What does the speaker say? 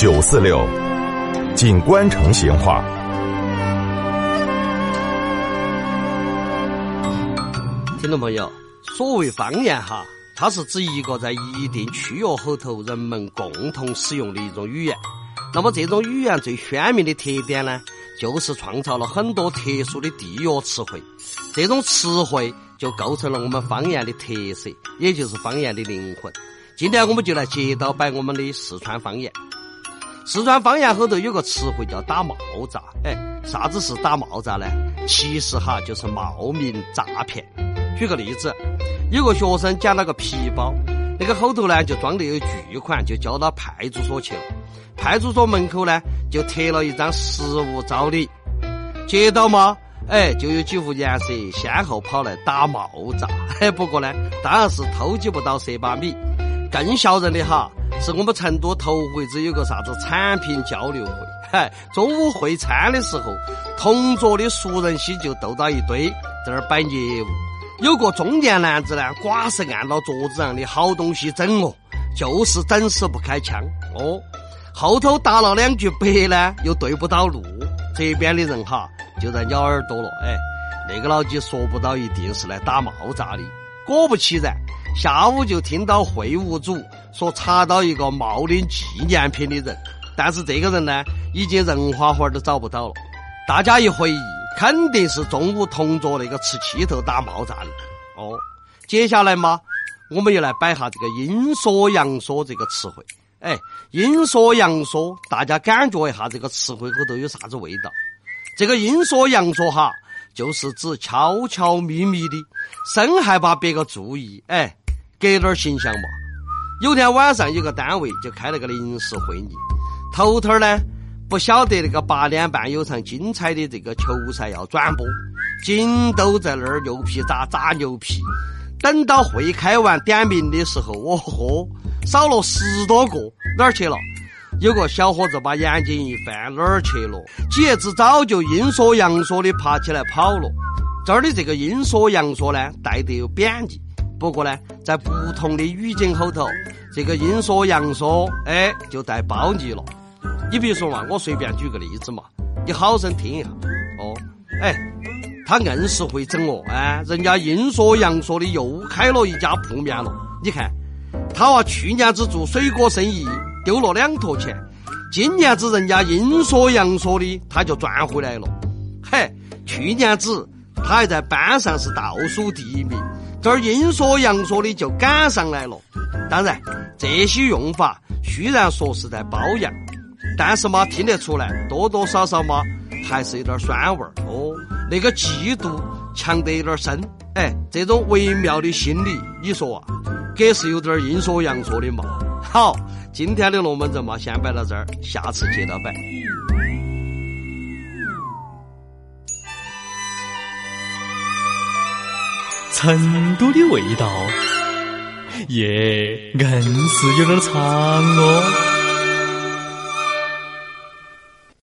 九四六，锦官城闲话。听众朋友，所谓方言哈，它是指一个在一定区域后头人们共同使用的一种语言。那么这种语言最鲜明的特点呢，就是创造了很多特殊的地域词汇。这种词汇就构成了我们方言的特色，也就是方言的灵魂。今天我们就来接到摆我们的四川方言。四川方言后头有个词汇叫打冒诈，哎，啥子是打冒诈呢？其实哈就是冒名诈骗。举个例子，有个学生捡了个皮包，那个后头呢就装的有巨款，就交到派出所去了。派出所门口呢就贴了一张实物招领，接到吗？哎，就有几户颜色先后跑来打冒诈。哎，不过呢，当然是偷鸡不到蚀把米。更笑人的哈，是我们成都头回子有个啥子产品交流会，嗨，中午会餐的时候，同桌的熟人些就斗到一堆，在那儿摆业务。有个中年男子呢，寡是按到桌子上的好东西整哦，就是整死不开枪哦。后头答了两句白呢，又对不到路，这边的人哈就在咬耳朵了。哎，那个老几说不到，一定是来打冒炸的。果不其然。下午就听到会务组说查到一个冒领纪念品的人，但是这个人呢，已经人花花都找不到了。大家一回忆，肯定是中午同桌那个吃气头打冒诈的。哦，接下来嘛，我们又来摆下这个阴说阳说这个词汇。哎，阴说阳说，大家感觉一下这个词汇后头有啥子味道？这个阴说阳说哈，就是指悄悄咪咪的，生害怕别个注意。哎。给点形象嘛！有天晚上，有个单位就开了个临时会议，头头呢不晓得那个八点半有场精彩的这个球赛要转播，紧都在那儿牛皮渣渣牛皮。等到会开完点名的时候，哦豁，少了十多个，哪儿去了？有个小伙子把眼睛一翻，哪儿去了？几爷子早就阴说阳说的爬起来跑了。这儿的这个阴说阳说呢，带得有贬义。不过呢，在不同的语境后头，这个阴说阳说，哎，就带褒义了。你比如说嘛，我随便举个例子嘛，你好生听一下。哦，哎，他硬是会整哦，哎，人家阴说阳说的又开了一家铺面了。你看，他娃去年子做水果生意丢了两坨钱，今年子人家阴说阳说的他就赚回来了。嘿，去年子他还在班上是倒数第一名。这儿阴说阳说的就赶上来了，当然这些用法虽然说是在褒扬，但是嘛听得出来多多少少嘛还是有点酸味儿哦。那个嫉妒强得有点深，哎，这种微妙的心理，你说啊，给是有点阴说阳说的嘛。好，今天的龙门阵嘛先摆到这儿，下次接着摆。成都的味道，耶，硬是有点长哦。